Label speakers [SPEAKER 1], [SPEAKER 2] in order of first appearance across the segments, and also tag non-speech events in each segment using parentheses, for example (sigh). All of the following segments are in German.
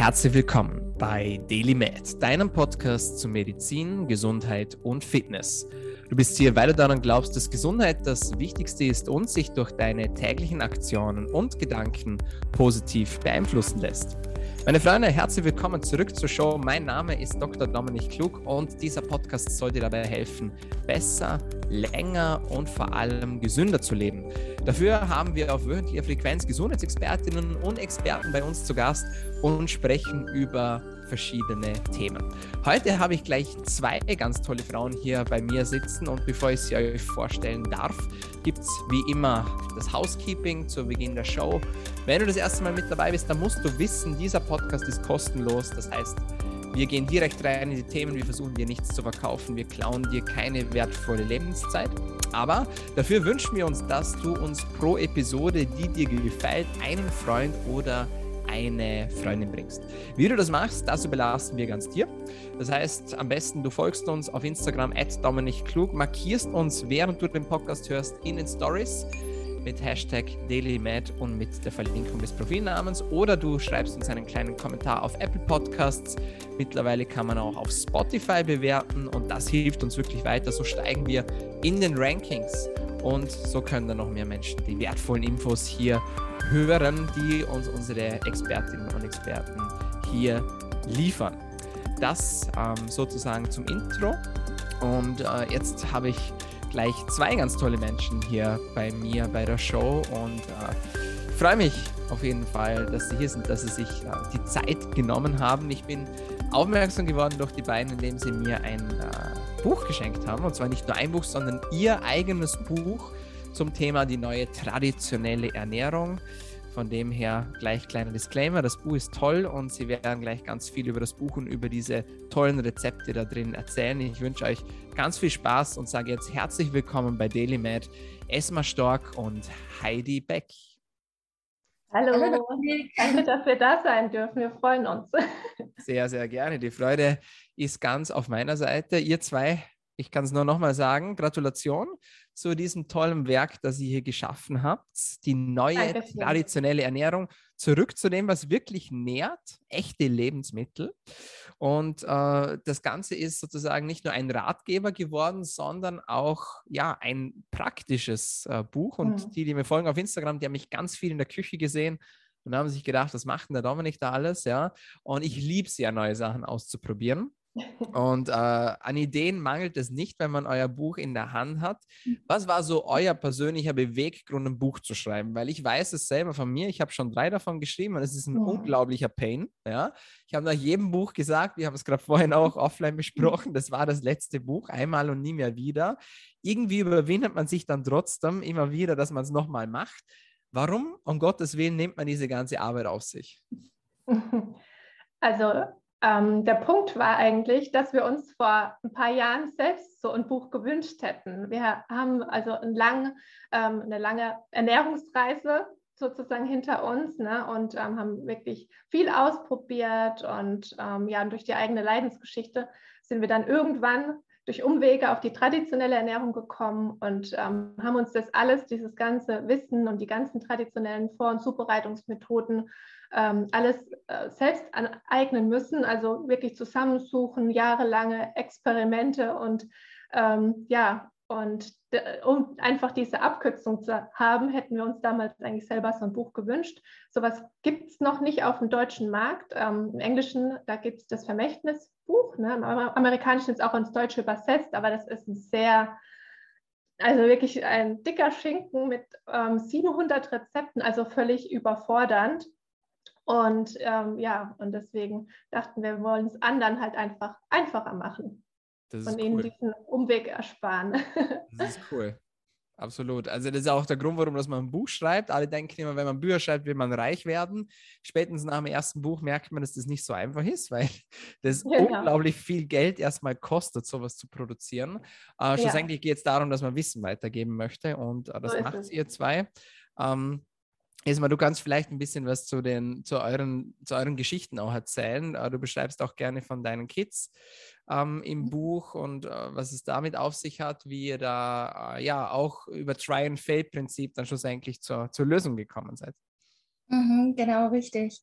[SPEAKER 1] Herzlich willkommen bei Daily Med, deinem Podcast zu Medizin, Gesundheit und Fitness. Du bist hier, weil du daran glaubst, dass Gesundheit das Wichtigste ist und sich durch deine täglichen Aktionen und Gedanken positiv beeinflussen lässt. Meine Freunde, herzlich willkommen zurück zur Show. Mein Name ist Dr. Dominik Klug und dieser Podcast soll dir dabei helfen, besser, länger und vor allem gesünder zu leben. Dafür haben wir auf wöchentlicher Frequenz Gesundheitsexpertinnen und Experten bei uns zu Gast und sprechen über verschiedene Themen. Heute habe ich gleich zwei ganz tolle Frauen hier bei mir sitzen und bevor ich sie euch vorstellen darf, gibt es wie immer das Housekeeping zu Beginn der Show. Wenn du das erste Mal mit dabei bist, dann musst du wissen, dieser Podcast ist kostenlos. Das heißt, wir gehen direkt rein in die Themen, wir versuchen dir nichts zu verkaufen, wir klauen dir keine wertvolle Lebenszeit. Aber dafür wünschen wir uns, dass du uns pro Episode, die dir gefällt, einen Freund oder eine Freundin bringst. Wie du das machst, das überlassen wir ganz dir. Das heißt, am besten du folgst uns auf Instagram at Dominik markierst uns, während du den Podcast hörst, in den Stories mit Hashtag DailyMad und mit der Verlinkung des Profilnamens oder du schreibst uns einen kleinen Kommentar auf Apple Podcasts. Mittlerweile kann man auch auf Spotify bewerten und das hilft uns wirklich weiter. So steigen wir in den Rankings und so können dann noch mehr Menschen die wertvollen Infos hier hören, die uns unsere Expertinnen und Experten hier liefern. Das ähm, sozusagen zum Intro. Und äh, jetzt habe ich gleich zwei ganz tolle Menschen hier bei mir bei der Show und äh, freue mich auf jeden Fall, dass sie hier sind, dass sie sich äh, die Zeit genommen haben. Ich bin aufmerksam geworden durch die beiden, indem sie mir ein äh, Buch geschenkt haben. Und zwar nicht nur ein Buch, sondern ihr eigenes Buch zum Thema die neue traditionelle Ernährung. Von dem her gleich kleiner Disclaimer, das Buch ist toll und Sie werden gleich ganz viel über das Buch und über diese tollen Rezepte da drin erzählen. Ich wünsche euch ganz viel Spaß und sage jetzt herzlich willkommen bei Daily Med, Esma Stork und Heidi Beck.
[SPEAKER 2] Hallo, danke, dass wir da sein dürfen. Wir freuen uns.
[SPEAKER 1] Sehr, sehr gerne. Die Freude ist ganz auf meiner Seite. Ihr zwei, ich kann es nur nochmal sagen, Gratulation zu diesem tollen Werk, das ihr hier geschaffen habt. Die neue Dankeschön. traditionelle Ernährung zurück zu dem, was wirklich nährt, echte Lebensmittel. Und äh, das Ganze ist sozusagen nicht nur ein Ratgeber geworden, sondern auch ja ein praktisches äh, Buch. Und mhm. die, die mir folgen auf Instagram, die haben mich ganz viel in der Küche gesehen und haben sich gedacht, was macht denn der Dominik da alles? Ja, und ich liebe es ja, neue Sachen auszuprobieren. Und äh, an Ideen mangelt es nicht, wenn man euer Buch in der Hand hat. Was war so euer persönlicher Beweggrund, ein Buch zu schreiben? Weil ich weiß es selber von mir, ich habe schon drei davon geschrieben und es ist ein oh. unglaublicher Pain. Ja? Ich habe nach jedem Buch gesagt, wir haben es gerade vorhin auch offline besprochen, das war das letzte Buch, einmal und nie mehr wieder. Irgendwie überwindet man sich dann trotzdem immer wieder, dass man es nochmal macht. Warum, um Gottes Willen, nimmt man diese ganze Arbeit auf sich? (laughs)
[SPEAKER 2] Also ähm, der Punkt war eigentlich, dass wir uns vor ein paar Jahren selbst so ein Buch gewünscht hätten. Wir haben also ein lang, ähm, eine lange Ernährungsreise sozusagen hinter uns ne, und ähm, haben wirklich viel ausprobiert und ähm, ja, durch die eigene Leidensgeschichte sind wir dann irgendwann durch Umwege auf die traditionelle Ernährung gekommen und ähm, haben uns das alles, dieses ganze Wissen und die ganzen traditionellen Vor- und Zubereitungsmethoden ähm, alles äh, selbst aneignen müssen, also wirklich zusammensuchen, jahrelange Experimente und ähm, ja, und um einfach diese Abkürzung zu haben, hätten wir uns damals eigentlich selber so ein Buch gewünscht. Sowas gibt es noch nicht auf dem deutschen Markt. Ähm, Im Englischen, da gibt es das Vermächtnisbuch. Ne? Im Amerikanischen ist auch ins Deutsche übersetzt, aber das ist ein sehr, also wirklich ein dicker Schinken mit ähm, 700 Rezepten, also völlig überfordernd. Und ähm, ja, und deswegen dachten wir, wir wollen es anderen halt einfach einfacher machen. Und ihnen cool. diesen Umweg ersparen.
[SPEAKER 1] Das ist cool. Absolut. Also das ist auch der Grund, warum dass man ein Buch schreibt. Alle denken immer, wenn man Bücher schreibt, will man reich werden. Spätestens nach dem ersten Buch merkt man, dass das nicht so einfach ist, weil (laughs) das genau. unglaublich viel Geld erstmal kostet, sowas zu produzieren. Äh, schlussendlich ja. geht es darum, dass man Wissen weitergeben möchte und äh, das so macht ihr zwei. Ähm, Esma, du kannst vielleicht ein bisschen was zu, den, zu, euren, zu euren Geschichten auch erzählen. Äh, du beschreibst auch gerne von deinen Kids ähm, im mhm. Buch und äh, was es damit auf sich hat, wie ihr da äh, ja auch über Try-and-Fail-Prinzip dann schlussendlich zur, zur Lösung gekommen seid.
[SPEAKER 3] Mhm, genau, richtig.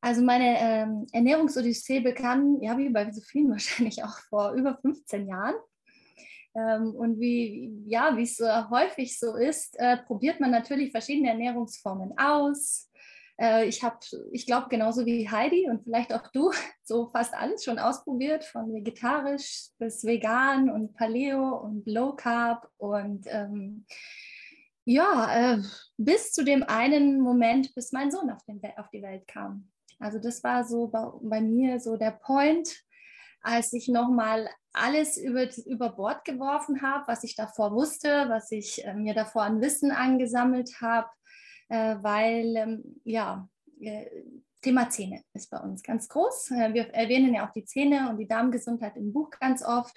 [SPEAKER 3] Also meine ähm, Ernährungsodyssee begann, ja, wie bei so vielen (laughs) wahrscheinlich auch vor über 15 Jahren. Ähm, und wie, ja, es so häufig so ist, äh, probiert man natürlich verschiedene Ernährungsformen aus. Äh, ich habe, ich glaube, genauso wie Heidi und vielleicht auch du, (laughs) so fast alles schon ausprobiert, von vegetarisch bis vegan und Paleo und Low Carb und ähm, ja, äh, bis zu dem einen Moment, bis mein Sohn auf, den, auf die Welt kam. Also das war so bei, bei mir so der Point, als ich nochmal alles über, über Bord geworfen habe, was ich davor wusste, was ich äh, mir davor an Wissen angesammelt habe, äh, weil ähm, ja, äh, Thema Zähne ist bei uns ganz groß. Äh, wir erwähnen ja auch die Zähne und die Darmgesundheit im Buch ganz oft.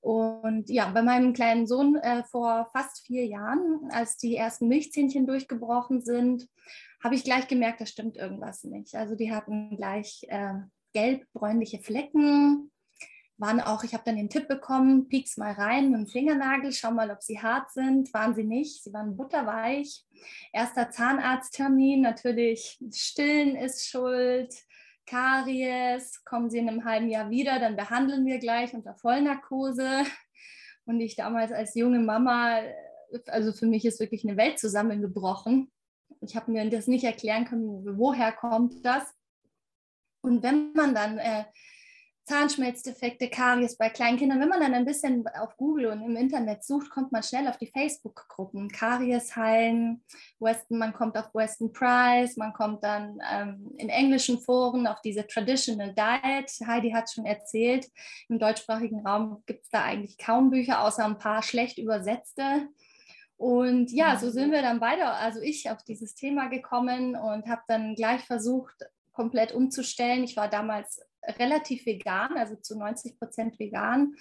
[SPEAKER 3] Und ja, bei meinem kleinen Sohn äh, vor fast vier Jahren, als die ersten Milchzähnchen durchgebrochen sind, habe ich gleich gemerkt, da stimmt irgendwas nicht. Also die hatten gleich äh, gelb-bräunliche Flecken, waren auch, ich habe dann den Tipp bekommen, piek's mal rein mit dem Fingernagel, schau mal, ob sie hart sind. Waren sie nicht, sie waren butterweich. Erster Zahnarzttermin, natürlich Stillen ist schuld, Karies, kommen sie in einem halben Jahr wieder, dann behandeln wir gleich unter Vollnarkose. Und ich damals als junge Mama, also für mich ist wirklich eine Welt zusammengebrochen. Ich habe mir das nicht erklären können, woher kommt das. Und wenn man dann äh, Zahnschmelzdefekte, Karies bei Kleinkindern. Wenn man dann ein bisschen auf Google und im Internet sucht, kommt man schnell auf die Facebook-Gruppen. Karies heilen, Weston, man kommt auf Weston Price, man kommt dann ähm, in englischen Foren auf diese Traditional Diet. Heidi hat schon erzählt, im deutschsprachigen Raum gibt es da eigentlich kaum Bücher, außer ein paar schlecht übersetzte. Und ja, so sind wir dann beide, also ich, auf dieses Thema gekommen und habe dann gleich versucht, komplett umzustellen. Ich war damals relativ vegan, also zu 90 Prozent vegan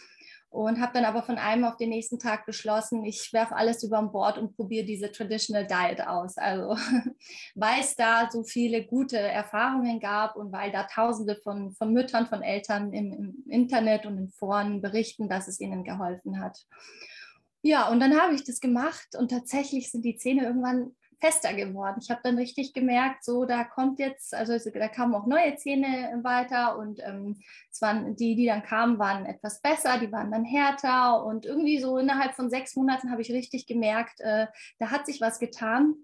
[SPEAKER 3] und habe dann aber von einem auf den nächsten Tag beschlossen, ich werfe alles über Bord und probiere diese Traditional Diet aus. Also (laughs) weil es da so viele gute Erfahrungen gab und weil da Tausende von, von Müttern, von Eltern im, im Internet und in Foren berichten, dass es ihnen geholfen hat. Ja, und dann habe ich das gemacht und tatsächlich sind die Zähne irgendwann fester geworden. Ich habe dann richtig gemerkt, so da kommt jetzt, also da kamen auch neue Zähne weiter und ähm, es waren die, die dann kamen, waren etwas besser, die waren dann härter und irgendwie so innerhalb von sechs Monaten habe ich richtig gemerkt, äh, da hat sich was getan.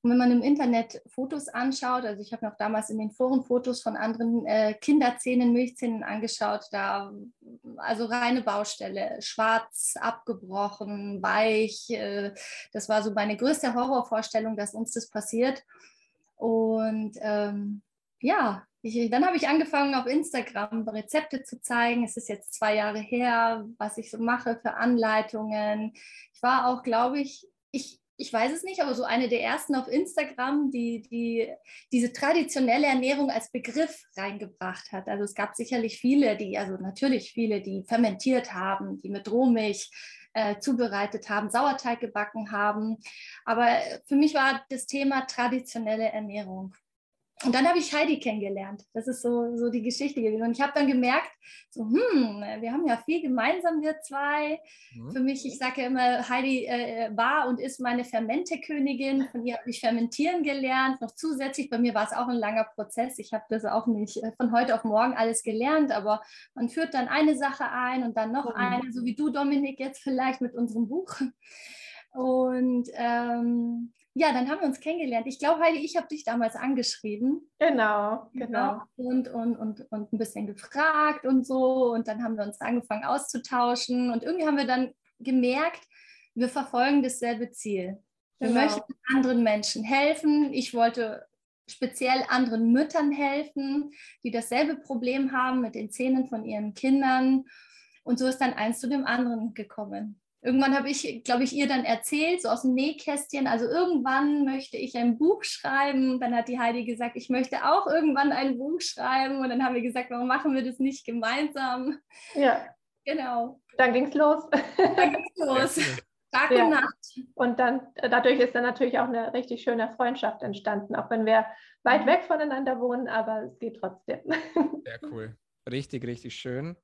[SPEAKER 3] Und wenn man im Internet Fotos anschaut, also ich habe mir auch damals in den Foren Fotos von anderen äh, Kinderzähnen, Milchzähnen angeschaut, da also reine Baustelle, schwarz, abgebrochen, weich. Äh, das war so meine größte Horrorvorstellung, dass uns das passiert. Und ähm, ja, ich, dann habe ich angefangen, auf Instagram Rezepte zu zeigen. Es ist jetzt zwei Jahre her, was ich so mache für Anleitungen. Ich war auch, glaube ich, ich, ich weiß es nicht, aber so eine der ersten auf Instagram, die, die diese traditionelle Ernährung als Begriff reingebracht hat. Also es gab sicherlich viele, die, also natürlich viele, die fermentiert haben, die mit Rohmilch äh, zubereitet haben, Sauerteig gebacken haben. Aber für mich war das Thema traditionelle Ernährung und dann habe ich Heidi kennengelernt. Das ist so, so die Geschichte gewesen. Und ich habe dann gemerkt, so, hm, wir haben ja viel gemeinsam, wir zwei. Mhm. Für mich, ich sage ja immer, Heidi äh, war und ist meine Fermentekönigin. Von ihr habe ich fermentieren gelernt. Noch zusätzlich, bei mir war es auch ein langer Prozess. Ich habe das auch nicht äh, von heute auf morgen alles gelernt, aber man führt dann eine Sache ein und dann noch mhm. eine, so wie du, Dominik, jetzt vielleicht mit unserem Buch. Und ähm, ja, dann haben wir uns kennengelernt. Ich glaube, Heidi, ich habe dich damals angeschrieben.
[SPEAKER 2] Genau, genau.
[SPEAKER 3] Und, und, und, und ein bisschen gefragt und so. Und dann haben wir uns angefangen auszutauschen. Und irgendwie haben wir dann gemerkt, wir verfolgen dasselbe Ziel. Wir genau. möchten anderen Menschen helfen. Ich wollte speziell anderen Müttern helfen, die dasselbe Problem haben mit den Zähnen von ihren Kindern. Und so ist dann eins zu dem anderen gekommen. Irgendwann habe ich, glaube ich, ihr dann erzählt, so aus dem Nähkästchen, also irgendwann möchte ich ein Buch schreiben. Dann hat die Heidi gesagt, ich möchte auch irgendwann ein Buch schreiben. Und dann haben wir gesagt, warum machen wir das nicht gemeinsam?
[SPEAKER 2] Ja.
[SPEAKER 3] Genau.
[SPEAKER 2] Dann ging es los.
[SPEAKER 3] Dann ging es los. Tag ja. und Nacht.
[SPEAKER 2] Und dann, dadurch ist dann natürlich auch eine richtig schöne Freundschaft entstanden, auch wenn wir weit mhm. weg voneinander wohnen, aber es geht trotzdem.
[SPEAKER 1] Sehr cool. Richtig, richtig schön.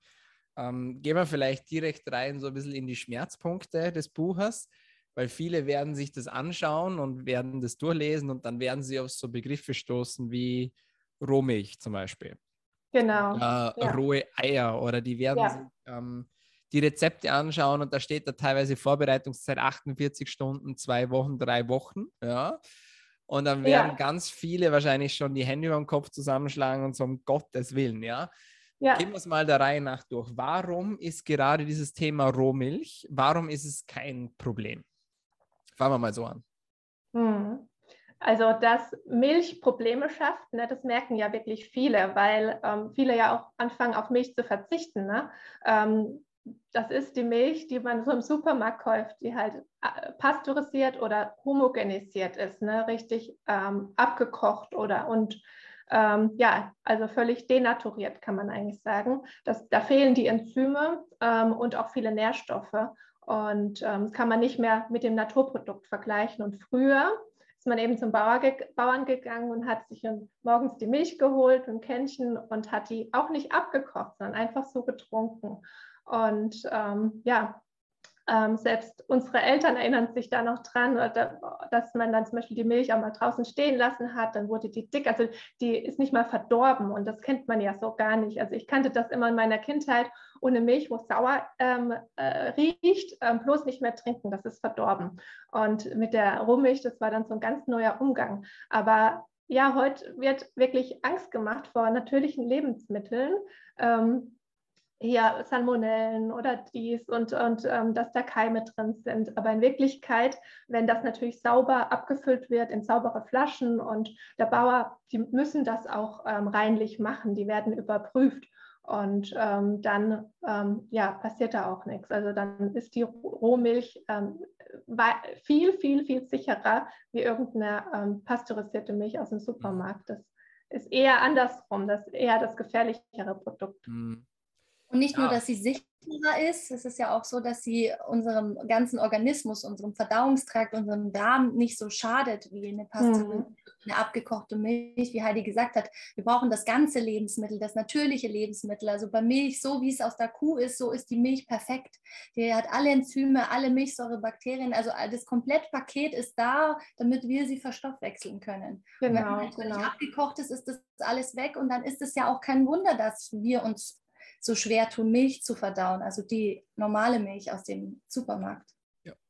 [SPEAKER 1] Ähm, gehen wir vielleicht direkt rein, so ein bisschen in die Schmerzpunkte des Buches, weil viele werden sich das anschauen und werden das durchlesen und dann werden sie auf so Begriffe stoßen wie Rohmilch zum Beispiel.
[SPEAKER 2] Genau.
[SPEAKER 1] Äh,
[SPEAKER 2] ja.
[SPEAKER 1] Rohe Eier oder die werden
[SPEAKER 2] Ja.
[SPEAKER 1] sich ähm, die Rezepte anschauen und da steht da teilweise Vorbereitungszeit 48 Stunden, zwei Wochen, drei Wochen. Ja. Und dann werden
[SPEAKER 2] Ja.
[SPEAKER 1] ganz viele wahrscheinlich schon die Hände über den Kopf zusammenschlagen und so um Gottes Willen, ja.
[SPEAKER 2] Ja.
[SPEAKER 1] Gehen wir es mal der Reihe nach durch. Warum ist gerade dieses Thema Rohmilch, warum ist es kein Problem? Fangen wir mal so an.
[SPEAKER 2] Hm. Also, dass Milch Probleme schafft, ne, das merken ja wirklich viele, weil ähm, viele ja auch anfangen, auf Milch zu verzichten. Ne? Ähm, das ist die Milch, die man so im Supermarkt kauft, die halt äh, pasteurisiert oder homogenisiert ist, ne? richtig ähm, abgekocht oder und ähm, ja, also völlig denaturiert, kann man eigentlich sagen. Das, da fehlen die Enzyme ähm, und auch viele Nährstoffe. Und ähm, das kann man nicht mehr mit dem Naturprodukt vergleichen. Und früher ist man eben zum Bauer ge Bauern gegangen und hat sich morgens die Milch geholt, ein Kännchen und hat die auch nicht abgekocht, sondern einfach so getrunken. Und ähm, ja, ähm, selbst unsere Eltern erinnern sich da noch dran, dass man dann zum Beispiel die Milch auch mal draußen stehen lassen hat, dann wurde die dick, also die ist nicht mal verdorben und das kennt man ja so gar nicht. Also ich kannte das immer in meiner Kindheit, ohne Milch, wo es sauer ähm, äh, riecht, ähm, bloß nicht mehr trinken, das ist verdorben. Und mit der Rohmilch, das war dann so ein ganz neuer Umgang. Aber ja, heute wird wirklich Angst gemacht vor natürlichen Lebensmitteln. Ähm, hier Salmonellen oder dies und, und ähm, dass da Keime drin sind. Aber in Wirklichkeit, wenn das natürlich sauber abgefüllt wird in saubere Flaschen und der Bauer, die müssen das auch ähm, reinlich machen, die werden überprüft. Und ähm, dann ähm, ja, passiert da auch nichts. Also dann ist die Rohmilch ähm, viel, viel, viel sicherer wie irgendeine ähm, pasteurisierte Milch aus dem Supermarkt. Das ist eher andersrum, das ist eher das gefährlichere Produkt.
[SPEAKER 1] Mhm.
[SPEAKER 3] Und nicht
[SPEAKER 1] Ja.
[SPEAKER 3] nur, dass sie sichtbarer ist, es ist ja auch so, dass sie unserem ganzen Organismus, unserem Verdauungstrakt, unserem Darm nicht so schadet wie eine Pasteurisierte, eine abgekochte Milch, wie Heidi gesagt hat. Wir brauchen das ganze Lebensmittel, das natürliche Lebensmittel. Also bei Milch, so wie es aus der Kuh ist, so ist die Milch perfekt. Die hat alle Enzyme, alle Milchsäure, Bakterien, also das Komplettpaket ist da, damit wir sie verstoffwechseln können. Und wenn
[SPEAKER 2] Genau, genau.
[SPEAKER 3] abgekocht ist, ist das alles weg und dann ist es ja auch kein Wunder, dass wir uns so schwer tun, Milch zu verdauen, also die normale Milch aus dem Supermarkt.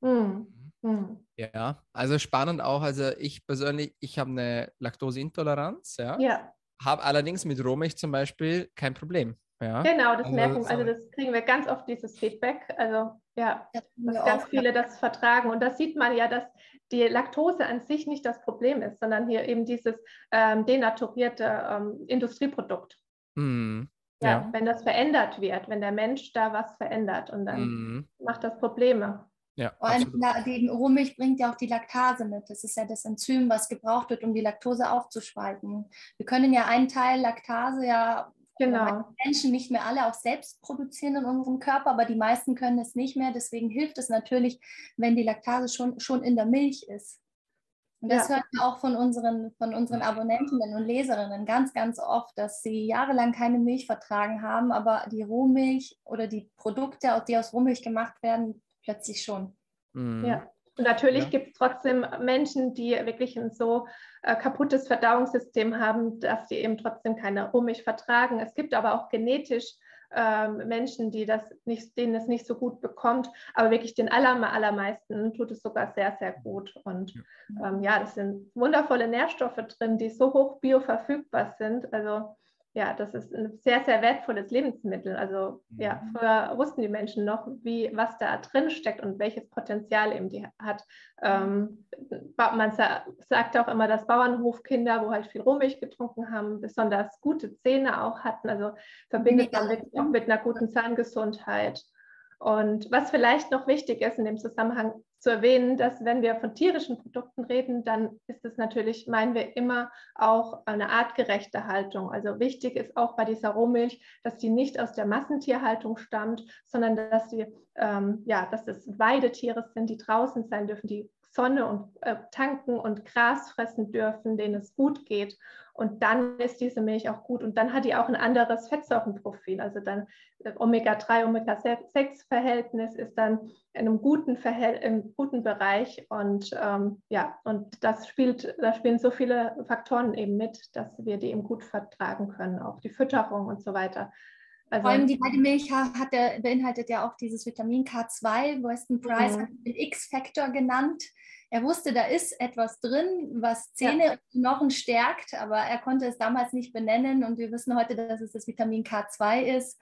[SPEAKER 2] Hm. Hm.
[SPEAKER 1] Ja, also spannend auch. Also ich persönlich, ich habe eine Laktoseintoleranz, ja,
[SPEAKER 2] Ja,
[SPEAKER 1] habe allerdings mit Rohmilch zum Beispiel kein Problem. Ja,
[SPEAKER 2] genau, das
[SPEAKER 1] Also,
[SPEAKER 2] merken,
[SPEAKER 1] so-
[SPEAKER 2] also das kriegen wir ganz oft, dieses Feedback. Also ja, dass ganz
[SPEAKER 3] auch
[SPEAKER 2] viele das vertragen. Und das sieht man ja, dass die Laktose an sich nicht das Problem ist, sondern hier eben dieses ähm, denaturierte ähm, Industrieprodukt.
[SPEAKER 1] Mhm.
[SPEAKER 2] Ja,
[SPEAKER 1] Ja.
[SPEAKER 2] wenn das verändert wird, wenn der Mensch da was verändert und dann
[SPEAKER 1] Mhm.
[SPEAKER 2] macht das Probleme.
[SPEAKER 1] Ja,
[SPEAKER 3] Vor allem
[SPEAKER 1] absolut.
[SPEAKER 3] la- die Rohmilch bringt ja auch die Laktase mit. Das ist ja das Enzym, was gebraucht wird, um die Laktose aufzuspalten. Wir können ja einen Teil Laktase ja
[SPEAKER 2] Genau.
[SPEAKER 3] Menschen nicht mehr alle auch selbst produzieren in unserem Körper, aber die meisten können es nicht mehr. Deswegen hilft es natürlich, wenn die Laktase schon, schon in der Milch ist. Und das
[SPEAKER 2] Ja.
[SPEAKER 3] hören wir auch von unseren, von unseren Abonnentinnen und Leserinnen ganz, ganz oft, dass sie jahrelang keine Milch vertragen haben, aber die Rohmilch oder die Produkte, die aus Rohmilch gemacht werden, plötzlich schon.
[SPEAKER 1] Mhm.
[SPEAKER 2] Ja. Und natürlich
[SPEAKER 1] Ja.
[SPEAKER 2] gibt es trotzdem Menschen, die wirklich ein so äh, kaputtes Verdauungssystem haben, dass sie eben trotzdem keine Rohmilch vertragen. Es gibt aber auch genetisch ähm, Menschen, die das nicht, denen es nicht so gut bekommt, aber wirklich den aller, allermeisten tut es sogar sehr, sehr gut. Und ähm, ja, das sind wundervolle Nährstoffe drin, die so hoch bioverfügbar sind. Also ja, das ist ein sehr, sehr wertvolles Lebensmittel. Also ja,
[SPEAKER 1] Mhm.
[SPEAKER 2] früher wussten die Menschen noch, wie, was da drin steckt und welches Potenzial eben die hat. Ähm, man sa sagt auch immer, dass Bauernhofkinder, wo halt viel Rohmilch getrunken haben, besonders gute Zähne auch hatten. Also verbindet man wirklich auch mit einer guten Zahngesundheit. Und was vielleicht noch wichtig ist in dem Zusammenhang zu erwähnen, dass wenn wir von tierischen Produkten reden, dann ist es natürlich, meinen wir immer auch eine artgerechte Haltung. Also wichtig ist auch bei dieser Rohmilch, dass die nicht aus der Massentierhaltung stammt, sondern dass die, ähm, ja, dass es Weidetiere sind, die draußen sein dürfen, die Sonne und äh, tanken und Gras fressen dürfen, denen es gut geht. Und dann ist diese Milch auch gut. Und dann hat die auch ein anderes Fettsäurenprofil. Also dann Omega-3, Omega-6-Verhältnis ist dann in einem guten, Verhält im guten Bereich. Und ähm, ja, und das spielt, da spielen so viele Faktoren eben mit, dass wir die eben gut vertragen können, auch die Fütterung und so weiter.
[SPEAKER 3] Also, Vor allem die Weidemilch hat der, beinhaltet ja auch dieses Vitamin K2. Weston Price mhm. hat den X-Faktor genannt. Er wusste, da ist etwas drin, was Zähne ja. und Knochen stärkt, aber er konnte es damals nicht benennen. Und wir wissen heute, dass es das Vitamin K2 ist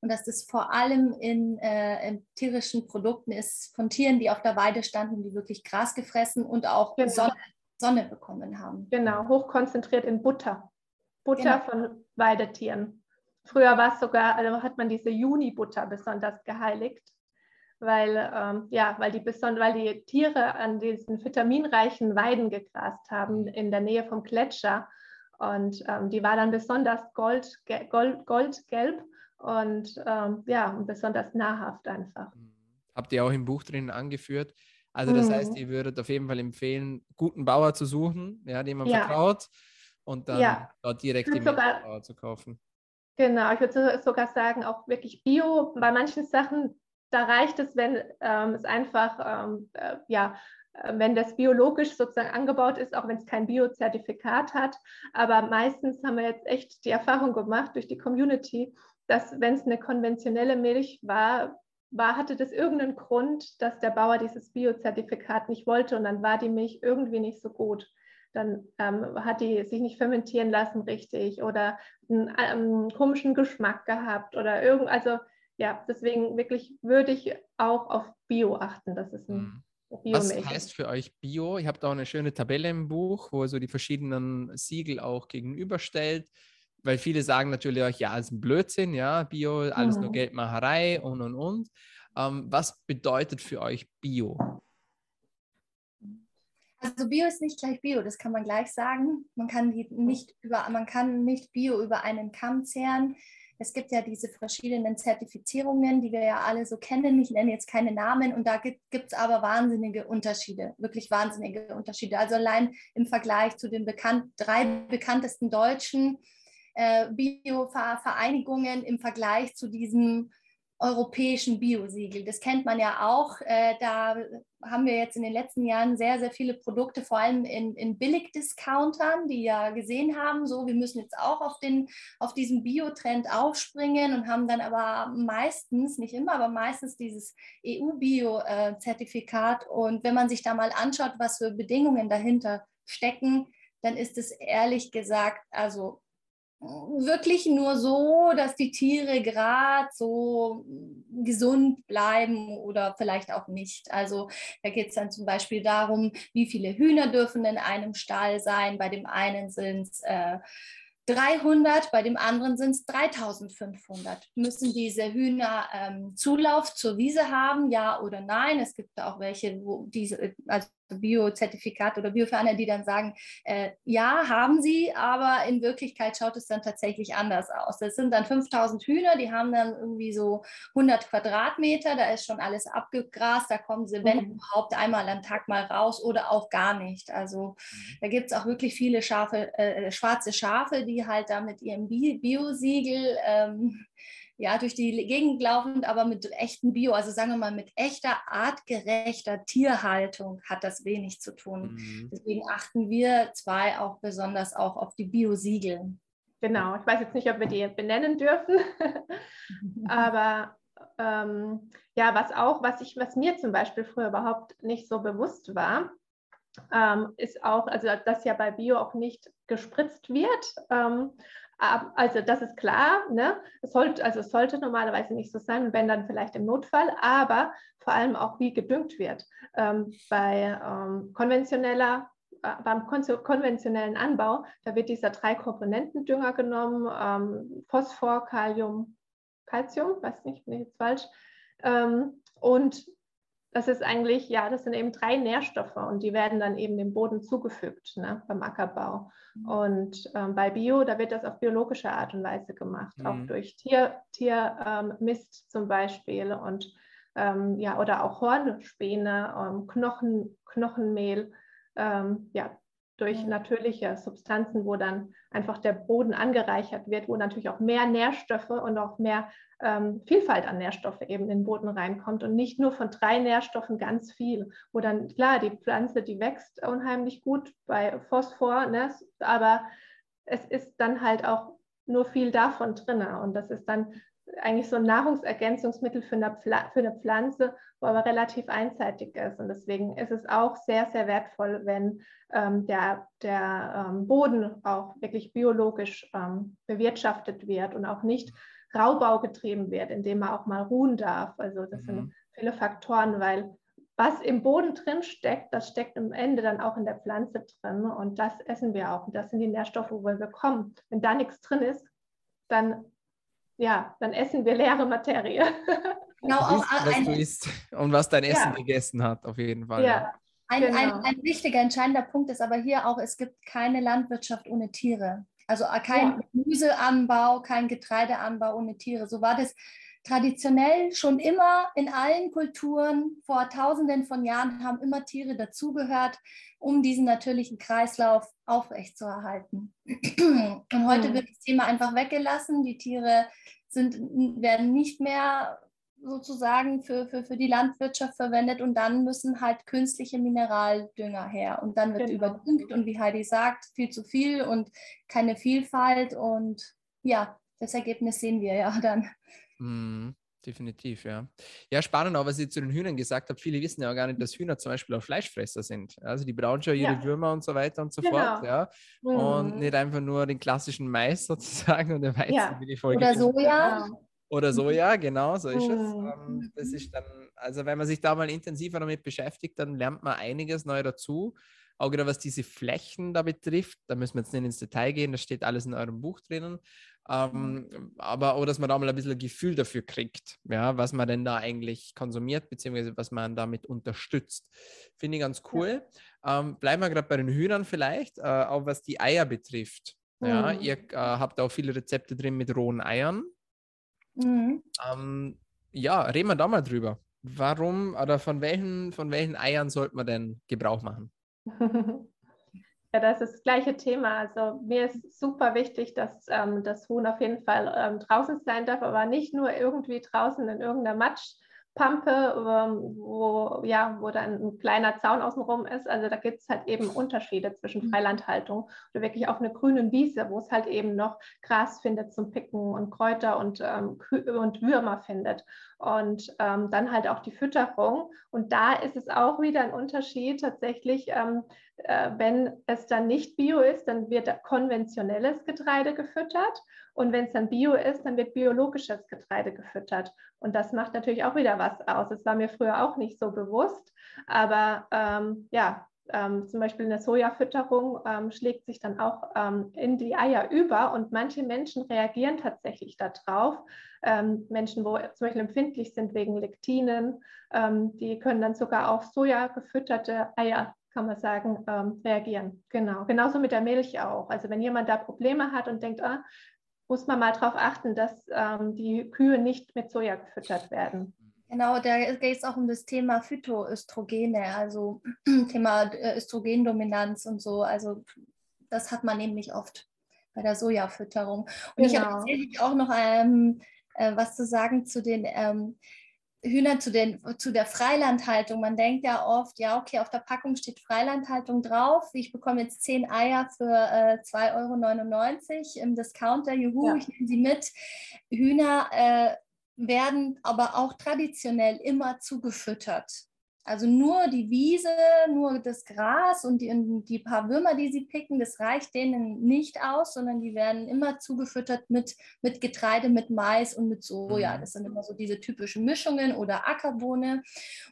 [SPEAKER 3] und dass das vor allem in, äh, in tierischen Produkten ist, von Tieren, die auf der Weide standen, die wirklich Gras gefressen und auch genau. Sonne, Sonne, bekommen haben.
[SPEAKER 2] Genau, hochkonzentriert in Butter. Butter genau. von Weidetieren. Früher war es sogar, also hat man diese Juni-Butter besonders geheiligt weil, ähm, ja, weil, die weil die Tiere an diesen vitaminreichen Weiden gegrast haben in der Nähe vom Gletscher. Und ähm, die war dann besonders gold, gold, goldgelb und ähm, ja, besonders nahrhaft einfach. Mhm.
[SPEAKER 1] Habt ihr auch im Buch drin angeführt. Also das mhm. heißt, ihr würdet auf jeden Fall empfehlen, guten Bauer zu suchen, ja, dem man ja. vertraut und dann ja. dort direkt die Bauer zu kaufen.
[SPEAKER 2] Genau, ich würde sogar sagen, auch wirklich Bio. Bei manchen Sachen da reicht es, wenn ähm, es einfach, ähm, äh, ja, wenn das biologisch sozusagen angebaut ist, auch wenn es kein Biozertifikat hat. Aber meistens haben wir jetzt echt die Erfahrung gemacht durch die Community, dass wenn es eine konventionelle Milch war, war, hatte das irgendeinen Grund, dass der Bauer dieses Biozertifikat nicht wollte und dann war die Milch irgendwie nicht so gut. Dann ähm, hat die sich nicht fermentieren lassen richtig oder einen, einen komischen Geschmack gehabt oder irgend, also ja, deswegen wirklich würde ich auch auf Bio achten. Das ist ein
[SPEAKER 1] mhm. Was heißt für euch Bio? Ihr habt auch eine schöne Tabelle im Buch, wo ihr so die verschiedenen Siegel auch gegenüberstellt, weil viele sagen natürlich auch, ja, ist ein Blödsinn, ja, Bio, alles mhm. nur Geldmacherei und und und. Ähm, was bedeutet für euch Bio?
[SPEAKER 3] Also Bio ist nicht gleich Bio, das kann man gleich sagen. Man kann nicht über, man kann nicht Bio über einen Kamm zehren. Es gibt ja diese verschiedenen Zertifizierungen, die wir ja alle so kennen. Ich nenne jetzt keine Namen und da gibt es aber wahnsinnige Unterschiede, wirklich wahnsinnige Unterschiede. Also allein im Vergleich zu den bekannt, drei bekanntesten deutschen äh, Bio-Vereinigungen im Vergleich zu diesem europäischen Biosiegel. Das kennt man ja auch. Äh, da haben wir jetzt in den letzten Jahren sehr, sehr viele Produkte, vor allem in, in Billigdiscountern, die ja gesehen haben, so wir müssen jetzt auch auf, den, auf diesen Biotrend aufspringen und haben dann aber meistens, nicht immer, aber meistens dieses EU-Bio-Zertifikat. Und wenn man sich da mal anschaut, was für Bedingungen dahinter stecken, dann ist es ehrlich gesagt, also wirklich nur so, dass die Tiere gerade so gesund bleiben oder vielleicht auch nicht. Also da geht es dann zum Beispiel darum, wie viele Hühner dürfen in einem Stall sein. Bei dem einen sind es äh, 300, bei dem anderen sind es 3500. Müssen diese Hühner ähm, Zulauf zur Wiese haben, ja oder nein? Es gibt auch welche, wo diese, also Biozertifikat oder Bioferner, die dann sagen, äh, ja, haben sie, aber in Wirklichkeit schaut es dann tatsächlich anders aus. Das sind dann 5000 Hühner, die haben dann irgendwie so 100 Quadratmeter, da ist schon alles abgegrast, da kommen sie, wenn mhm. überhaupt, einmal am Tag mal raus oder auch gar nicht. Also mhm. da gibt es auch wirklich viele Schafe, äh, schwarze Schafe, die halt da mit ihrem Biosiegel ähm, ja, durch die Gegend laufend, aber mit echtem Bio, also sagen wir mal mit echter, artgerechter Tierhaltung hat das wenig zu tun. Mhm. Deswegen achten wir zwei auch besonders auch auf die Biosiegel.
[SPEAKER 2] Genau, ich weiß jetzt nicht, ob wir die benennen dürfen, (laughs) aber ähm, ja, was auch, was ich, was mir zum Beispiel früher überhaupt nicht so bewusst war, ähm, ist auch, also dass ja bei Bio auch nicht gespritzt wird. Ähm, also das ist klar, ne? es, sollte, also es sollte normalerweise nicht so sein, wenn dann vielleicht im Notfall, aber vor allem auch wie gedüngt wird. Ähm, bei ähm, konventioneller äh, beim konventionellen Anbau, da wird dieser drei Komponenten Dünger genommen, ähm, Phosphor, Kalium, Calcium, weiß nicht, bin ich jetzt falsch, ähm, und das ist eigentlich, ja, das sind eben drei Nährstoffe und die werden dann eben dem Boden zugefügt ne, beim Ackerbau. Mhm. Und ähm, bei Bio, da wird das auf biologische Art und Weise gemacht, mhm. auch durch Tier, Tiermist ähm, zum Beispiel und ähm, ja, oder auch Hornspäne, ähm, Knochen, Knochenmehl. Ähm, ja, durch natürliche Substanzen, wo dann einfach der Boden angereichert wird, wo natürlich auch mehr Nährstoffe und auch mehr ähm, Vielfalt an Nährstoffe eben in den Boden reinkommt und nicht nur von drei Nährstoffen ganz viel, wo dann klar die Pflanze, die wächst unheimlich gut bei Phosphor, ne, aber es ist dann halt auch nur viel davon drin und das ist dann eigentlich so ein Nahrungsergänzungsmittel für eine, für eine Pflanze, wo aber relativ einseitig ist. Und deswegen ist es auch sehr, sehr wertvoll, wenn ähm, der, der ähm, Boden auch wirklich biologisch ähm, bewirtschaftet wird und auch nicht Raubau getrieben wird, indem man auch mal ruhen darf. Also das mhm. sind viele Faktoren, weil was im Boden drin steckt, das steckt am Ende dann auch in der Pflanze drin und das essen wir auch. Und das sind die Nährstoffe, wo wir bekommen. Wenn da nichts drin ist, dann ja, dann essen wir leere Materie. (laughs)
[SPEAKER 1] Genau, auch isst, was ein, du isst und was dein Essen ja. gegessen hat, auf jeden Fall.
[SPEAKER 3] Ja. ja. Ein, genau. ein, ein, wichtiger, entscheidender Punkt ist aber hier auch, es gibt keine Landwirtschaft ohne Tiere. Also äh, kein ja. Gemüseanbau, kein Getreideanbau ohne Tiere. So war das traditionell schon immer in allen Kulturen vor tausenden von Jahren haben immer Tiere dazugehört, um diesen natürlichen Kreislauf aufrechtzuerhalten. (clears throat) Und heute mhm. wird das Thema einfach weggelassen. Die Tiere sind, werden nicht mehr sozusagen für, für, für die Landwirtschaft verwendet und dann müssen halt künstliche Mineraldünger her und dann wird genau. überdüngt und wie Heidi sagt, viel zu viel und keine Vielfalt und ja, das Ergebnis sehen wir ja dann.
[SPEAKER 1] Mhm, definitiv, ja. Ja, spannend auch, was ich zu den Hühnern gesagt habe. Viele wissen ja auch gar nicht, dass Hühner zum Beispiel auch Fleischfresser sind. Also die brauchen schon ihre ja. Würmer und so weiter und so genau. fort. Ja. Mhm. Und nicht einfach nur den klassischen Mais (laughs) sozusagen und den Weizen, ja.
[SPEAKER 3] wie die Folge. Oder Soja.
[SPEAKER 1] Oder Soja, genau, so ist es. Mhm. Ähm, das ist dann, also wenn man sich da mal intensiver damit beschäftigt, dann lernt man einiges neu dazu. Auch gerade was diese Flächen da betrifft, da müssen wir jetzt nicht ins Detail gehen, das steht alles in eurem Buch drinnen. Ähm, aber auch, dass man da mal ein bisschen ein Gefühl dafür kriegt, ja, was man denn da eigentlich konsumiert, beziehungsweise was man damit unterstützt. Finde ich ganz cool. Ja. Ähm, bleiben wir gerade bei den Hühnern vielleicht, äh, auch was die Eier betrifft. Ja, mhm. ihr äh, habt auch viele Rezepte drin mit rohen Eiern. Mhm. Ähm, ja, reden wir da mal drüber. Warum oder von welchen, von welchen Eiern sollte man denn Gebrauch machen? (laughs)
[SPEAKER 2] Ja, das ist das gleiche Thema. Also mir ist super wichtig, dass ähm, das Huhn auf jeden Fall ähm, draußen sein darf, aber nicht nur irgendwie draußen in irgendeiner Matsch, Pampe, ähm, wo, ja, wo dann ein kleiner Zaun außenrum ist. Also da gibt es halt eben Unterschiede zwischen mhm. Freilandhaltung oder wirklich auf einer grünen Wiese, wo es halt eben noch Gras findet zum Picken und Kräuter und, ähm, und Würmer findet. Und ähm, dann halt auch die Fütterung. Und da ist es auch wieder ein Unterschied tatsächlich. Ähm, äh, wenn es dann nicht bio ist, dann wird konventionelles Getreide gefüttert. Und wenn es dann bio ist, dann wird biologisches Getreide gefüttert. Und das macht natürlich auch wieder was aus. Das war mir früher auch nicht so bewusst. Aber ähm, ja, ähm, zum Beispiel eine Sojafütterung ähm, schlägt sich dann auch ähm, in die Eier über und manche Menschen reagieren tatsächlich darauf. Ähm, Menschen, wo zum Beispiel empfindlich sind wegen Lektinen, ähm, die können dann sogar auf Soja gefütterte Eier kann man sagen, ähm, reagieren. Genau. Genauso mit der Milch auch. Also wenn jemand da Probleme hat und denkt, ah, muss man mal darauf achten, dass ähm, die Kühe nicht mit Soja gefüttert werden.
[SPEAKER 3] Genau, da geht es auch um das Thema Phytoöstrogene, also (clears throat) Thema äh, Östrogendominanz und so. Also das hat man nämlich oft bei der Sojafütterung. Und genau. ich habe tatsächlich auch noch ähm, äh, was zu sagen zu den ähm, Hühner zu, den, zu der Freilandhaltung. Man denkt ja oft, ja, okay, auf der Packung steht Freilandhaltung drauf. Ich bekomme jetzt zehn Eier für äh, 2,99 Euro im Discounter. Juhu, ja. ich nehme sie mit. Hühner äh, werden aber auch traditionell immer zugefüttert. Also nur die Wiese, nur das Gras und die, die, paar Würmer, die sie picken, das reicht denen nicht aus, sondern die werden immer zugefüttert mit, mit Getreide, mit Mais und mit Soja. Mhm. Das sind immer so diese typischen Mischungen oder Ackerbohne.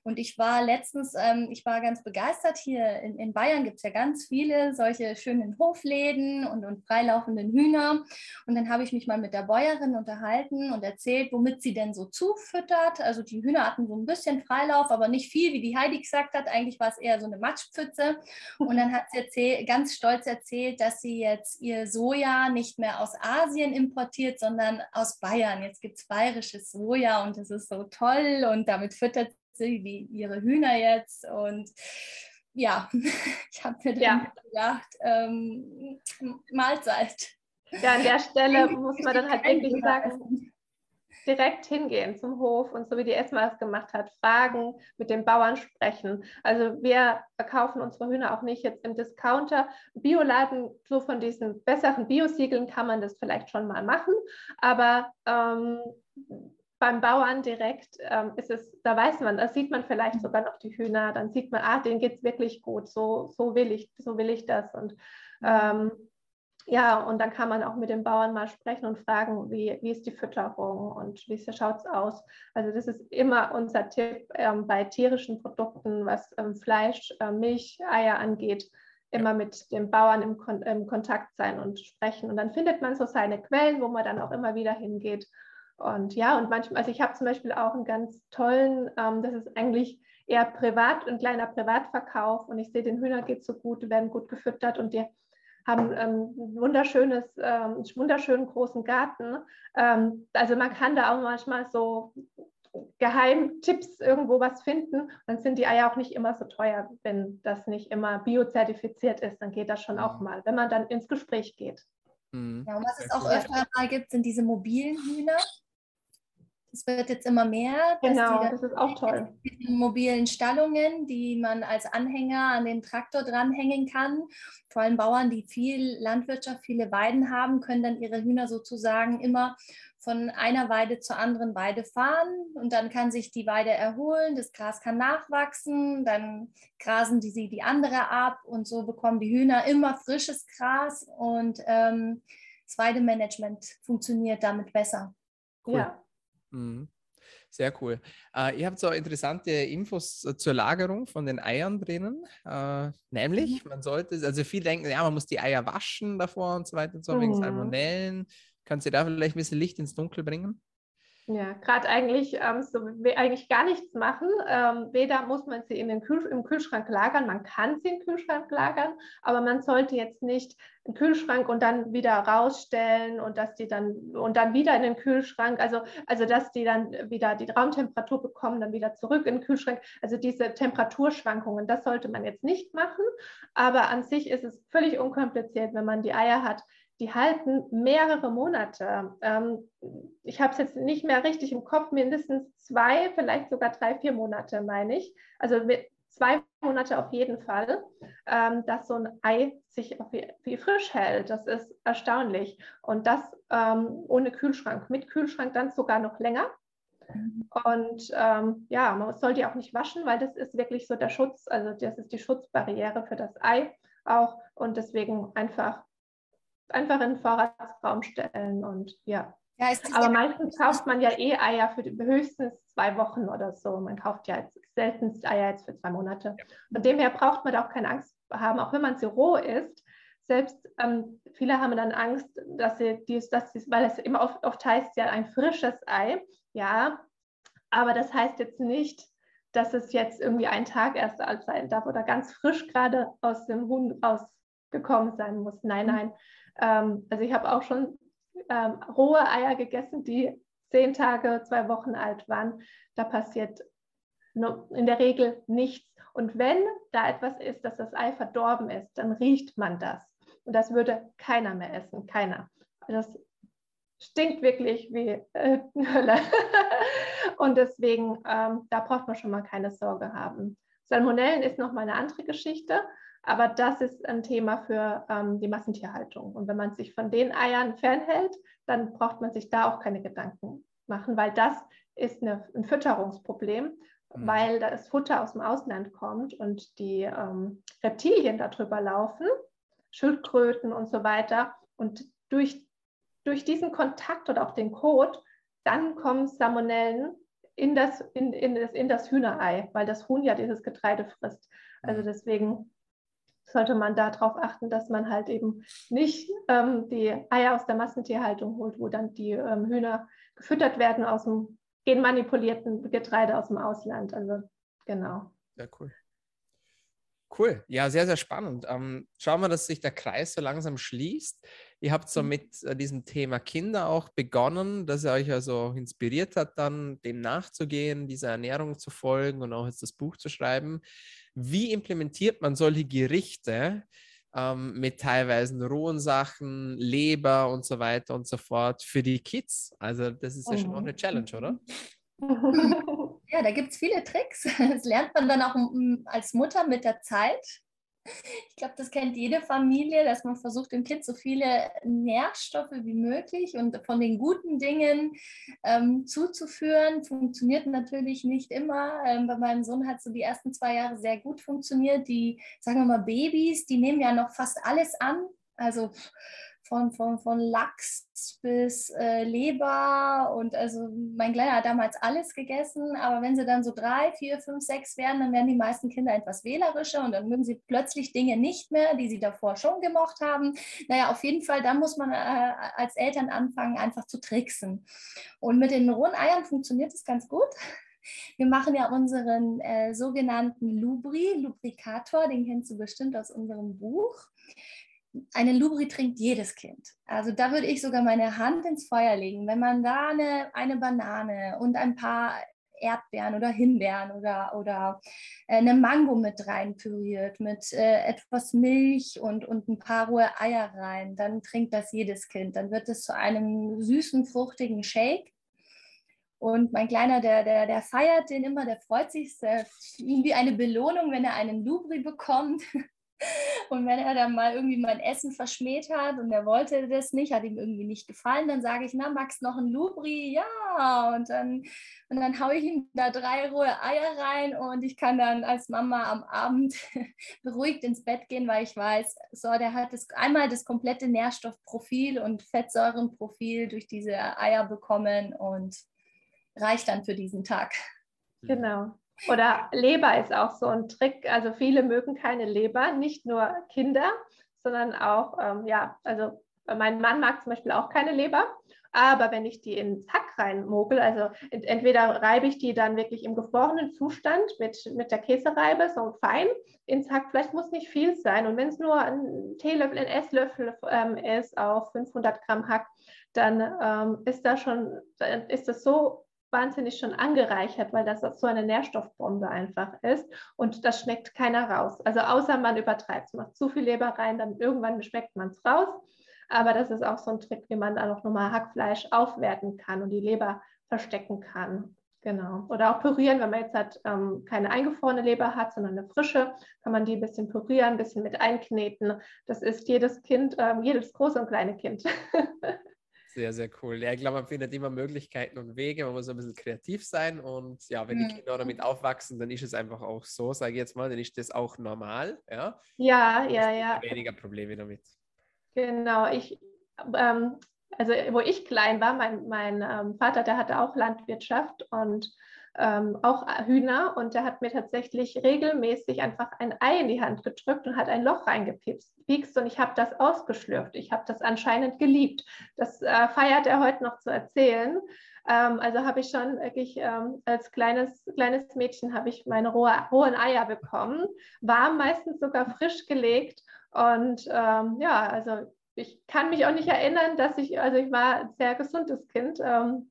[SPEAKER 3] Und ich war letztens, ähm, ich war ganz begeistert, hier in, in Bayern gibt es ja ganz viele solche schönen Hofläden und, und freilaufenden Hühner. Und dann habe ich mich mal mit der Bäuerin unterhalten und erzählt, womit sie denn so zufüttert. Also die Hühner hatten so ein bisschen Freilauf, aber nicht viel wie die die Heidi gesagt hat. Eigentlich war es eher so eine Matschpfütze. Und dann hat sie erzählt, ganz stolz erzählt, dass sie jetzt ihr Soja nicht mehr aus Asien importiert, sondern aus Bayern. Jetzt gibt es bayerisches Soja und das ist so toll und damit füttert sie die, ihre Hühner jetzt. Und ja, (laughs) ich habe mir dann ja. gedacht, ähm, Mahlzeit.
[SPEAKER 2] Ja, an der Stelle muss man dann halt wirklich sagen, direkt hingehen zum Hof und so wie die Esma es gemacht hat, fragen, mit den Bauern sprechen. Also wir verkaufen unsere Hühner auch nicht jetzt im Discounter. Bioladen, so von diesen besseren Biosiegeln kann man das vielleicht schon mal machen, aber ähm, beim Bauern direkt ähm, ist es, da weiß man, da sieht man vielleicht sogar noch die Hühner, dann sieht man, ah, denen geht es wirklich gut, so, so will ich, so will ich das. Und ähm, ja, und dann kann man auch mit den Bauern mal sprechen und fragen, wie, wie ist die Fütterung und wie schaut es aus. Also das ist immer unser Tipp ähm, bei tierischen Produkten, was ähm, Fleisch, äh, Milch, Eier angeht, immer mit den Bauern im, Kon im Kontakt sein und sprechen. Und dann findet man so seine Quellen, wo man dann auch immer wieder hingeht. Und ja, und manchmal, also ich habe zum Beispiel auch einen ganz tollen, ähm, das ist eigentlich eher privat, ein kleiner Privatverkauf und ich sehe, den Hühnern geht so gut, die werden gut gefüttert und die haben ähm, wunderschönes, ähm, wunderschönen großen Garten. Ähm, also man kann da auch manchmal so Geheimtipps irgendwo was finden. Dann sind die Eier auch nicht immer so teuer, wenn das nicht immer biozertifiziert ist. Dann geht das schon auch mhm. mal, wenn man dann ins Gespräch geht.
[SPEAKER 3] Mhm. Ja, und was es auch öfter mal gibt, sind diese mobilen Hühner. Es wird jetzt immer mehr.
[SPEAKER 2] Genau, das ist auch toll.
[SPEAKER 3] Mobilen Stallungen, die man als Anhänger an den Traktor dranhängen kann. Vor allem Bauern, die viel Landwirtschaft, viele Weiden haben, können dann ihre Hühner sozusagen immer von einer Weide zur anderen Weide fahren und dann kann sich die Weide erholen, das Gras kann nachwachsen, dann grasen die sie die andere ab und so bekommen die Hühner immer frisches Gras und ähm, das Weidemanagement funktioniert damit besser.
[SPEAKER 2] Cool. Ja.
[SPEAKER 1] Mhm. Sehr cool. Äh, ihr habt so interessante Infos äh, zur Lagerung von den Eiern drinnen. Äh, nämlich, mhm. man sollte, also viele denken, ja, man muss die Eier waschen davor und so weiter und so, mhm. wegen Salmonellen. Kannst du da vielleicht ein bisschen Licht ins Dunkel bringen?
[SPEAKER 2] Ja, gerade eigentlich ähm, so eigentlich gar nichts machen. Ähm, weder muss man sie in den Kühl im Kühlschrank lagern, man kann sie im Kühlschrank lagern, aber man sollte jetzt nicht im Kühlschrank und dann wieder rausstellen und dass die dann und dann wieder in den Kühlschrank, also, also dass die dann wieder die Raumtemperatur bekommen, dann wieder zurück in den Kühlschrank. Also diese Temperaturschwankungen, das sollte man jetzt nicht machen. Aber an sich ist es völlig unkompliziert, wenn man die Eier hat die halten mehrere Monate. Ähm, ich habe es jetzt nicht mehr richtig im Kopf, mindestens zwei, vielleicht sogar drei, vier Monate, meine ich. Also zwei Monate auf jeden Fall, ähm, dass so ein Ei sich wie, wie, frisch hält. Das ist erstaunlich. Und das ähm, ohne Kühlschrank. Mit Kühlschrank dann sogar noch länger. Und ähm, ja, man soll die auch nicht waschen, weil das ist wirklich so der Schutz, also das ist die Schutzbarriere für das Ei auch. Und deswegen einfach einfach in den Vorratsraum stellen und ja. ja Aber meistens kauft man ja eh Eier für die, höchstens zwei Wochen oder so. Man kauft ja jetzt seltenst Eier jetzt für zwei Monate. Von dem her braucht man da auch keine Angst haben, auch wenn man sie roh isst. Selbst ähm, viele haben dann Angst, dass sie dies, dass sie, weil es immer oft, oft heißt ja ein frisches Ei, ja, aber das heißt jetzt nicht, dass es jetzt irgendwie ein Tag erst alt sein darf oder ganz frisch gerade aus dem Huhn rausgekommen sein muss. Nein, mhm. nein, ähm, also ich habe auch schon ähm, rohe Eier gegessen, die zehn Tage, zwei Wochen alt waren. Da passiert in der Regel nichts. Und wenn da etwas ist, dass das Ei verdorben ist, dann riecht man das. Und das würde keiner mehr essen, keiner. Das stinkt wirklich wie äh, (laughs) Hölle. Und deswegen, ähm, da braucht man schon mal keine Sorge haben. Salmonellen ist nochmal eine andere Geschichte. Aber das ist ein Thema für ähm, die Massentierhaltung. Und wenn man sich von den Eiern fernhält, dann braucht man sich da auch keine Gedanken machen, weil das ist eine, ein Fütterungsproblem, mhm. weil das Futter aus dem Ausland kommt und die ähm, Reptilien darüber laufen, Schildkröten und so weiter. Und durch, durch diesen Kontakt oder auch den Kot, dann kommen Salmonellen in das, in, in, das, in das Hühnerei, weil das Huhn ja dieses Getreide frisst. Also mhm. deswegen sollte man darauf achten, dass man halt eben nicht ähm, die Eier aus der Massentierhaltung holt, wo dann die ähm, Hühner gefüttert werden aus dem genmanipulierten Getreide aus dem Ausland. Also genau.
[SPEAKER 1] Sehr cool. Cool, ja, sehr, sehr spannend. Ähm, schauen wir, dass sich der Kreis so langsam schließt. Ihr habt so mhm. mit äh, diesem Thema Kinder auch begonnen, dass er euch also inspiriert hat, dann dem nachzugehen, dieser Ernährung zu folgen und auch jetzt das Buch zu schreiben. Wie implementiert man solche Gerichte ähm, mit teilweise rohen Sachen, Leber und so weiter und so fort für die Kids? Also das ist ja schon auch eine Challenge, oder? (laughs)
[SPEAKER 3] Ja, da gibt es viele Tricks. (laughs) Das lernt man dann auch als Mutter mit der Zeit. Ich glaube, das kennt jede Familie, dass man versucht, dem Kind so viele Nährstoffe wie möglich und von den guten Dingen ähm, zuzuführen. Funktioniert natürlich nicht immer. Ähm, bei meinem Sohn hat so die ersten zwei Jahre sehr gut funktioniert. Die, sagen wir mal, Babys, die nehmen ja noch fast alles an. Also von, von, von Lachs bis äh, Leber und also mein Kleiner hat damals alles gegessen, aber wenn sie dann so drei, vier, fünf, sechs werden, dann werden die meisten Kinder etwas wählerischer und dann mögen sie plötzlich Dinge nicht mehr, die sie davor schon gemocht haben. Naja, auf jeden Fall, da muss man äh, als Eltern anfangen, einfach zu tricksen. Und mit den rohen Eiern funktioniert es ganz gut. Wir machen ja unseren äh, sogenannten Lubri, Lubrikator, den kennst du bestimmt aus unserem Buch einen Lubri trinkt jedes Kind. Also da würde ich sogar meine Hand ins Feuer legen. Wenn man da eine, eine Banane und ein paar Erdbeeren oder Himbeeren oder, oder äh, eine Mango mit rein püriert, mit äh, etwas Milch und, und ein paar rohe Eier rein, dann trinkt das jedes Kind. Dann wird es zu einem süßen, fruchtigen Shake. Und mein Kleiner, der, der, der feiert den immer, der freut sich, der, wie eine Belohnung, wenn er einen Lubri bekommt. (laughs) Und wenn er dann mal irgendwie mein Essen verschmäht hat und er wollte das nicht, hat ihm irgendwie nicht gefallen, dann sage ich, na Max, noch ein Lubri? Ja. Und dann, und dann haue ich ihm da drei rohe Eier rein und ich kann dann als Mama am Abend (laughs) beruhigt ins Bett gehen, weil ich weiß, so, der hat das, einmal das komplette Nährstoffprofil und Fettsäurenprofil durch diese Eier bekommen und reicht dann für diesen Tag.
[SPEAKER 2] Genau. Oder Leber ist auch so ein Trick. Also viele mögen keine Leber, nicht nur Kinder, sondern auch, ähm, ja, also mein Mann mag zum Beispiel auch keine Leber. Aber wenn ich die ins Hack reinmogel, also entweder reibe ich die dann wirklich im gefrorenen Zustand mit, mit der Käsereibe, so fein ins Hack, vielleicht muss nicht viel sein. Und wenn es nur ein Teelöffel, ein Esslöffel ähm, ist auf 500 Gramm Hack, dann ähm, ist das schon, ist das so wahnsinnig schon angereichert, weil das so eine Nährstoffbombe einfach ist und das schmeckt keiner raus. Also außer man übertreibt es, macht zu viel Leber rein, dann irgendwann schmeckt man es raus. Aber das ist auch so ein Trick, wie man dann auch nochmal Hackfleisch aufwerten kann und die Leber verstecken kann. Genau. Oder auch pürieren, wenn man jetzt halt, ähm, keine eingefrorene Leber hat, sondern eine frische, kann man die ein bisschen pürieren, ein bisschen mit einkneten. Das ist jedes Kind, ähm, jedes große und kleine Kind. (laughs)
[SPEAKER 1] Sehr, sehr cool. Ja, ich glaube, man findet immer Möglichkeiten und Wege. Man muss ein bisschen kreativ sein. Und ja, wenn die Kinder damit aufwachsen, dann ist es einfach auch so, sage ich jetzt mal, dann ist das auch normal. Ja,
[SPEAKER 2] ja, ja. ja.
[SPEAKER 1] Weniger Probleme damit.
[SPEAKER 2] Genau. Ich, ähm, also, wo ich klein war, mein, mein ähm, Vater, der hatte auch Landwirtschaft und ähm, auch Hühner und der hat mir tatsächlich regelmäßig einfach ein Ei in die Hand gedrückt und hat ein Loch reingepikst und ich habe das ausgeschlürft. Ich habe das anscheinend geliebt. Das äh, feiert er heute noch zu erzählen. Ähm, also habe ich schon wirklich ähm, als kleines, kleines Mädchen habe ich meine rohe, rohen Eier bekommen, war meistens sogar frisch gelegt und ähm, ja, also ich kann mich auch nicht erinnern, dass ich, also ich war ein sehr gesundes Kind. Ähm,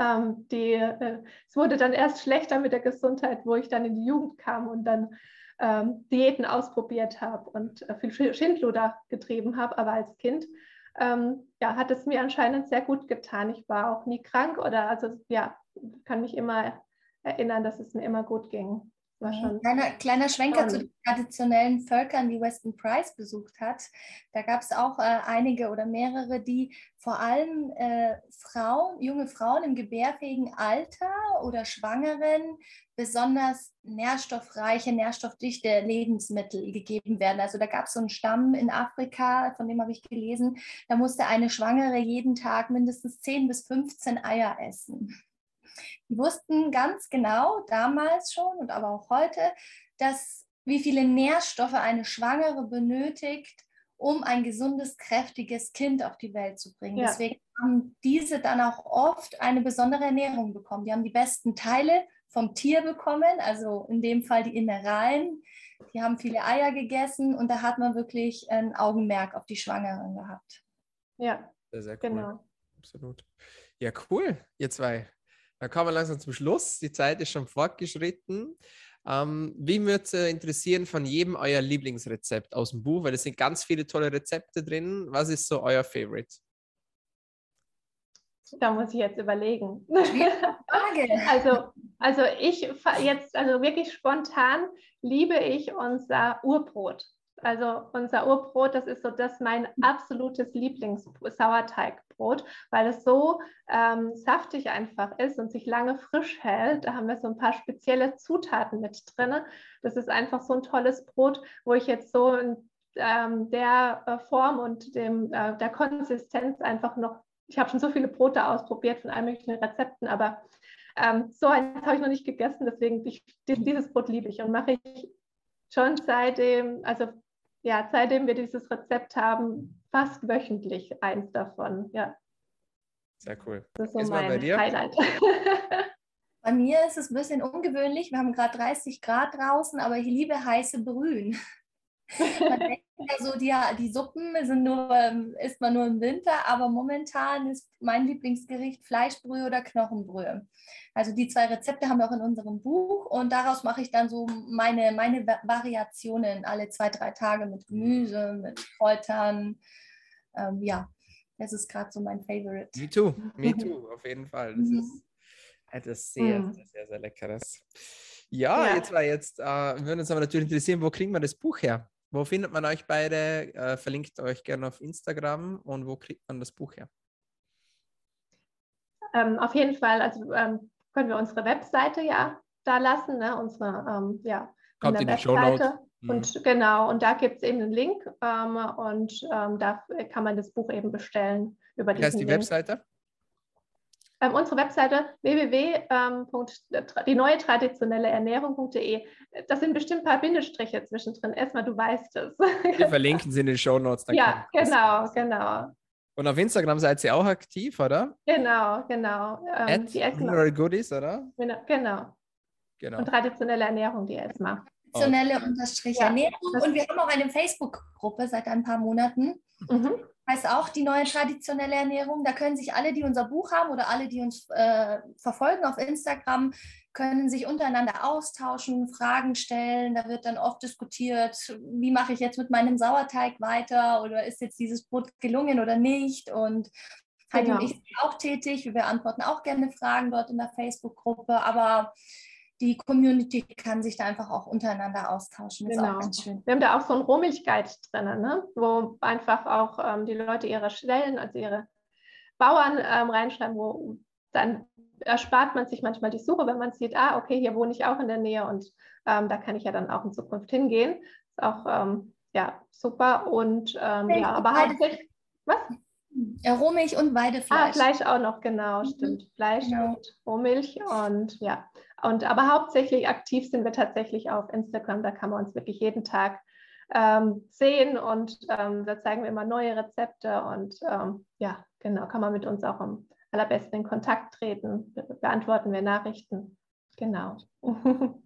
[SPEAKER 2] ähm, die, äh, es wurde dann erst schlechter mit der Gesundheit, wo ich dann in die Jugend kam und dann ähm, Diäten ausprobiert habe und äh, viel Schindluder getrieben habe. Aber als Kind ähm, ja, hat es mir anscheinend sehr gut getan. Ich war auch nie krank oder also ja, kann mich immer erinnern, dass es mir immer gut ging.
[SPEAKER 3] War schon kleiner, kleiner Schwenker um, zu den traditionellen Völkern, die Weston Price besucht hat. Da gab es auch äh, einige oder mehrere, die vor allem äh, Frauen, junge Frauen im gebärfähigen Alter oder Schwangeren besonders nährstoffreiche, nährstoffdichte Lebensmittel gegeben werden. Also da gab es so einen Stamm in Afrika, von dem habe ich gelesen, da musste eine Schwangere jeden Tag mindestens 10 bis 15 Eier essen. Die wussten ganz genau damals schon und aber auch heute, dass wie viele Nährstoffe eine Schwangere benötigt, um ein gesundes, kräftiges Kind auf die Welt zu bringen. Ja. Deswegen haben diese dann auch oft eine besondere Ernährung bekommen. Die haben die besten Teile vom Tier bekommen, also in dem Fall die Innereien. Die haben viele Eier gegessen und da hat man wirklich ein Augenmerk auf die Schwangeren gehabt.
[SPEAKER 2] Ja.
[SPEAKER 1] Sehr, sehr cool.
[SPEAKER 2] Genau.
[SPEAKER 1] Absolut. Ja, cool, ihr zwei. Dann kommen wir langsam zum Schluss. Die Zeit ist schon fortgeschritten. Ähm, wie würde es äh, interessieren von jedem euer Lieblingsrezept aus dem Buch? Weil es sind ganz viele tolle Rezepte drin. Was ist so euer Favorite?
[SPEAKER 2] Da muss ich jetzt überlegen. (laughs) also, also ich jetzt, also wirklich spontan liebe ich unser Urbrot. Also unser Urbrot, das ist so das mein absolutes Lieblings-Sauerteigbrot, weil es so ähm, saftig einfach ist und sich lange frisch hält. Da haben wir so ein paar spezielle Zutaten mit drin. Das ist einfach so ein tolles Brot, wo ich jetzt so in ähm, der äh, Form und dem, äh, der Konsistenz einfach noch, ich habe schon so viele Brote ausprobiert von allen möglichen Rezepten, aber ähm, so eins habe ich noch nicht gegessen, deswegen ich, dieses Brot liebe ich und mache ich schon seitdem, also ja, seitdem wir dieses Rezept haben, fast wöchentlich eins davon. Ja.
[SPEAKER 1] Sehr cool.
[SPEAKER 2] Das ist so mein Highlight. (laughs)
[SPEAKER 3] Bei mir ist es ein bisschen ungewöhnlich. Wir haben gerade 30 Grad draußen, aber ich liebe heiße Brühen. (laughs) Man denkt ja so, die, die Suppen sind nur, ähm, isst man nur im Winter, aber momentan ist mein Lieblingsgericht Fleischbrühe oder Knochenbrühe. Also die zwei Rezepte haben wir auch in unserem Buch und daraus mache ich dann so meine, meine Variationen alle zwei, drei Tage mit Gemüse, mit Kräutern. Ähm, ja, das ist gerade so mein Favorite.
[SPEAKER 1] Me too, me too, auf jeden Fall. Das mhm. ist etwas sehr, mhm. sehr, sehr, sehr Leckeres. Ja, ja, jetzt war jetzt, äh, würden uns aber natürlich interessieren, wo kriegen wir das Buch her? Wo findet man euch beide? Äh, verlinkt euch gerne auf Instagram und wo kriegt man das Buch her?
[SPEAKER 2] Ähm, auf jeden Fall, also ähm, können wir unsere Webseite ja da lassen, ne? unsere, ähm, ja,
[SPEAKER 1] Kommt in der Webseite.
[SPEAKER 2] Mhm. Und genau, und da gibt es eben einen Link ähm, und ähm, da kann man das Buch eben bestellen über
[SPEAKER 1] Wie heißt die Link. Webseite?
[SPEAKER 2] Ähm, unsere Webseite www.dieneue-traditionelle-ernährung.de. Da sind bestimmt ein paar Bindestriche zwischendrin. Erstmal, du weißt es.
[SPEAKER 1] Wir (laughs) verlinken sie in den Show Notes.
[SPEAKER 2] Ja, genau, genau.
[SPEAKER 1] Und auf Instagram seid ihr auch aktiv, oder?
[SPEAKER 2] Genau, genau.
[SPEAKER 1] Ähm, die Esma. Goodies, oder?
[SPEAKER 2] Genau, genau. genau. Und traditionelle Ernährung, die Esma.
[SPEAKER 3] Traditionelle oh. Unterstrich ja. Ernährung. Und wir haben auch eine Facebook-Gruppe seit ein paar Monaten. Mhm heißt auch die neue traditionelle Ernährung. Da können sich alle, die unser Buch haben oder alle, die uns äh, verfolgen auf Instagram, können sich untereinander austauschen, Fragen stellen. Da wird dann oft diskutiert, wie mache ich jetzt mit meinem Sauerteig weiter oder ist jetzt dieses Brot gelungen oder nicht. Und Heidi genau. und ich sind auch tätig. Wir beantworten auch gerne Fragen dort in der Facebook-Gruppe. Aber die Community kann sich da einfach auch untereinander austauschen.
[SPEAKER 2] Das genau. ist auch ganz schön. Wir haben da auch so einen Rohmilchguide drin, ne? wo einfach auch ähm, die Leute ihre Stellen, also ihre Bauern ähm, reinschreiben, wo dann erspart man sich manchmal die Suche, wenn man sieht, ah, okay, hier wohne ich auch in der Nähe und ähm, da kann ich ja dann auch in Zukunft hingehen. Ist auch ähm, ja, super. Und ähm, ja, aber hauptsächlich, was?
[SPEAKER 3] Rohmilch und Weidefleisch.
[SPEAKER 2] Ah, Fleisch auch noch, genau, mhm. stimmt. Fleisch genau. und Rohmilch und ja. Und aber hauptsächlich aktiv sind wir tatsächlich auf Instagram. Da kann man uns wirklich jeden Tag ähm, sehen und ähm, da zeigen wir immer neue Rezepte und ähm, ja, genau, kann man mit uns auch am allerbesten in Kontakt treten. Be beantworten wir Nachrichten. Genau. (laughs)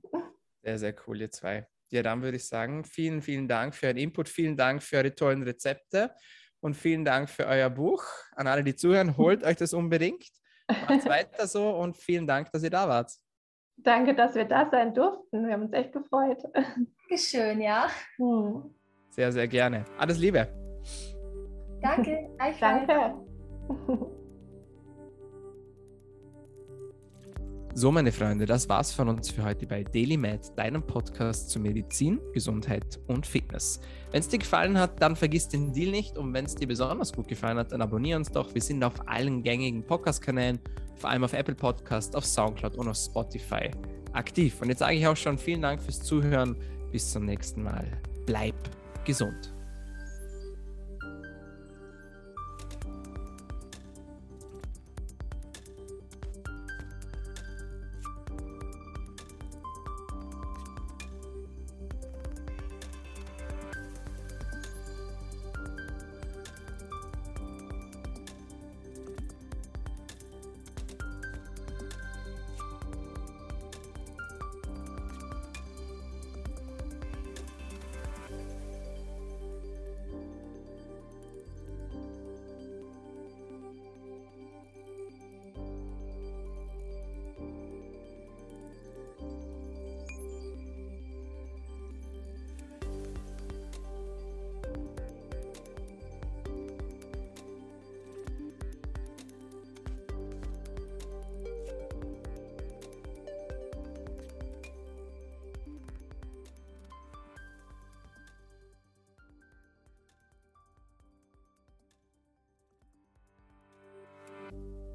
[SPEAKER 1] sehr, sehr cool, ihr zwei. Ja, dann würde ich sagen, vielen, vielen Dank für euren Input, vielen Dank für eure tollen Rezepte und vielen Dank für euer Buch. An alle, die zuhören, holt (laughs) euch das unbedingt. Macht weiter so und vielen Dank, dass ihr da wart.
[SPEAKER 2] Danke, dass wir da sein durften. Wir haben uns echt gefreut.
[SPEAKER 3] Dankeschön, ja. Hm.
[SPEAKER 1] Sehr, sehr gerne. Alles Liebe.
[SPEAKER 3] Danke.
[SPEAKER 2] Danke.
[SPEAKER 1] So, meine Freunde, das war's von uns für heute bei DailyMed, deinem Podcast zu Medizin, Gesundheit und Fitness. Wenn es dir gefallen hat, dann vergiss den Deal nicht und wenn es dir besonders gut gefallen hat, dann abonniere uns doch. Wir sind auf allen gängigen Podcast-Kanälen, vor allem auf Apple Podcast, auf Soundcloud und auf Spotify aktiv. Und jetzt sage ich auch schon vielen Dank fürs Zuhören. Bis zum nächsten Mal. Bleib gesund.